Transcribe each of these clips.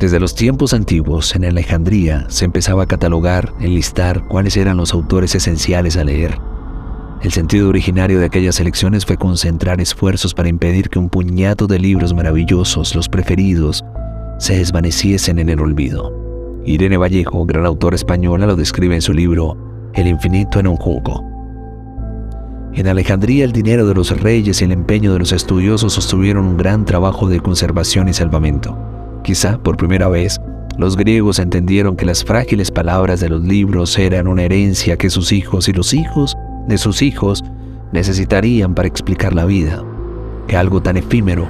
Desde los tiempos antiguos, en Alejandría, se empezaba a catalogar, enlistar cuáles eran los autores esenciales a leer. El sentido originario de aquellas elecciones fue concentrar esfuerzos para impedir que un puñado de libros maravillosos, los preferidos, se desvaneciesen en el olvido. Irene Vallejo, gran autora española, lo describe en su libro El infinito en un jugo. En Alejandría el dinero de los reyes y el empeño de los estudiosos sostuvieron un gran trabajo de conservación y salvamento. Quizá por primera vez, los griegos entendieron que las frágiles palabras de los libros eran una herencia que sus hijos y los hijos de sus hijos necesitarían para explicar la vida, que algo tan efímero,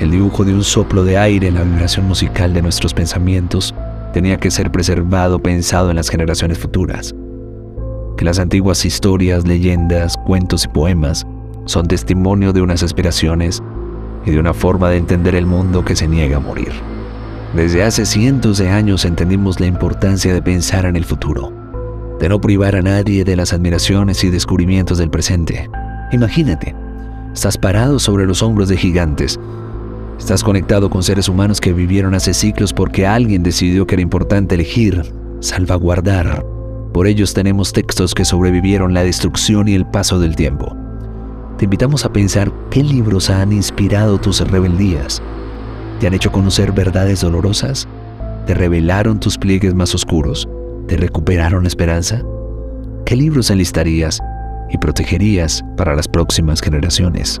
el dibujo de un soplo de aire en la vibración musical de nuestros pensamientos, tenía que ser preservado pensado en las generaciones futuras, que las antiguas historias, leyendas, cuentos y poemas son testimonio de unas aspiraciones y de una forma de entender el mundo que se niega a morir. Desde hace cientos de años entendimos la importancia de pensar en el futuro, de no privar a nadie de las admiraciones y descubrimientos del presente. Imagínate, estás parado sobre los hombros de gigantes, estás conectado con seres humanos que vivieron hace siglos porque alguien decidió que era importante elegir, salvaguardar. Por ellos tenemos textos que sobrevivieron la destrucción y el paso del tiempo te invitamos a pensar qué libros han inspirado tus rebeldías. ¿Te han hecho conocer verdades dolorosas? ¿Te revelaron tus pliegues más oscuros? ¿Te recuperaron la esperanza? ¿Qué libros enlistarías y protegerías para las próximas generaciones?